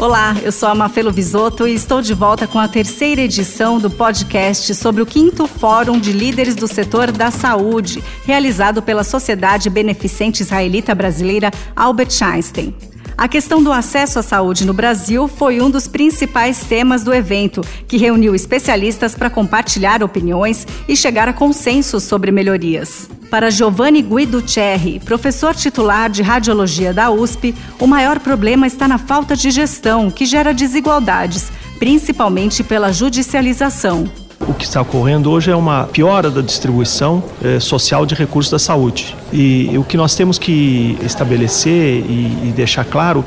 Olá, eu sou a Mafelo Visoto e estou de volta com a terceira edição do podcast sobre o quinto Fórum de Líderes do Setor da Saúde, realizado pela Sociedade Beneficente Israelita Brasileira Albert Einstein. A questão do acesso à saúde no Brasil foi um dos principais temas do evento, que reuniu especialistas para compartilhar opiniões e chegar a consenso sobre melhorias. Para Giovanni Guido Cerri, professor titular de radiologia da USP, o maior problema está na falta de gestão, que gera desigualdades, principalmente pela judicialização. O que está ocorrendo hoje é uma piora da distribuição eh, social de recursos da saúde. E, o que nós temos que estabelecer e deixar claro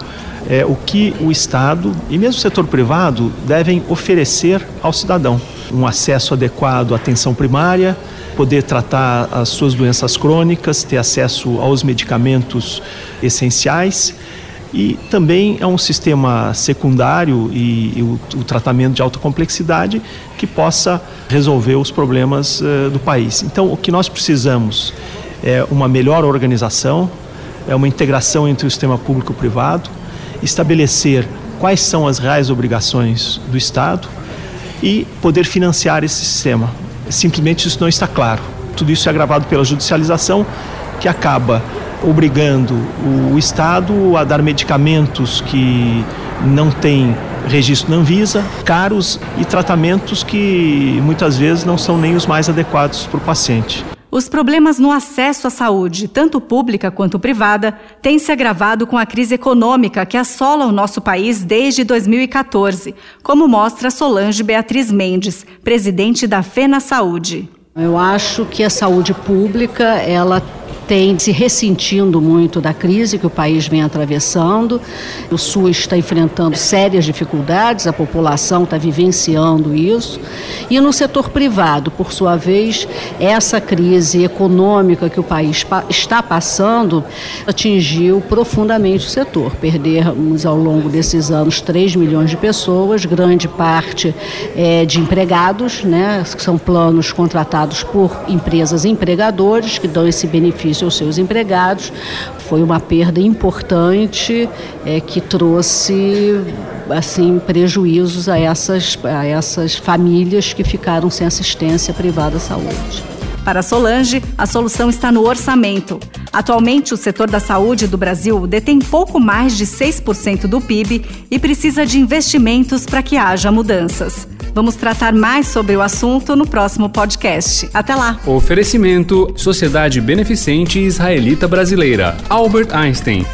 é o que o Estado e mesmo o setor privado devem oferecer ao cidadão. Um acesso adequado à atenção primária, poder tratar as suas doenças crônicas, ter acesso aos medicamentos essenciais e também é um sistema secundário e, e o, o, tratamento de alta complexidade que possa resolver os problemas uh, do país. Então, o que nós precisamos é uma melhor organização, é uma integração entre o sistema público e o privado, estabelecer quais são as reais obrigações do Estado e poder financiar esse sistema. Simplesmente isso não está claro. Tudo isso é agravado pela judicialização, que acaba obrigando o Estado a dar medicamentos que não têm registro na Anvisa, caros e tratamentos que muitas vezes não são nem os mais adequados para o paciente. Os problemas no acesso à saúde, tanto pública quanto privada, têm se agravado com a crise econômica que assola o nosso país desde 2014, como mostra Solange Beatriz Mendes, presidente da FENA Saúde. Eu acho que a saúde pública, ela tem se ressentindo muito da crise que o país vem atravessando. O SUS está enfrentando sérias dificuldades, a população está vivenciando isso. E no setor privado, por sua vez, essa crise econômica que o país está passando atingiu profundamente o setor. Perdemos ao longo desses anos 3 milhões de pessoas, grande parte é, de empregados, né, que são planos contratados por empresas empregadores que dão esse benefício aos seus empregados. Foi uma perda importante é, que trouxe assim prejuízos a essas, a essas famílias que ficaram sem assistência privada à saúde. Para Solange, a solução está no orçamento. Atualmente, o setor da saúde do Brasil detém pouco mais de 6% do PIB e precisa de investimentos para que haja mudanças. Vamos tratar mais sobre o assunto no próximo podcast. Até lá! Oferecimento: Sociedade Beneficente Israelita Brasileira. Albert Einstein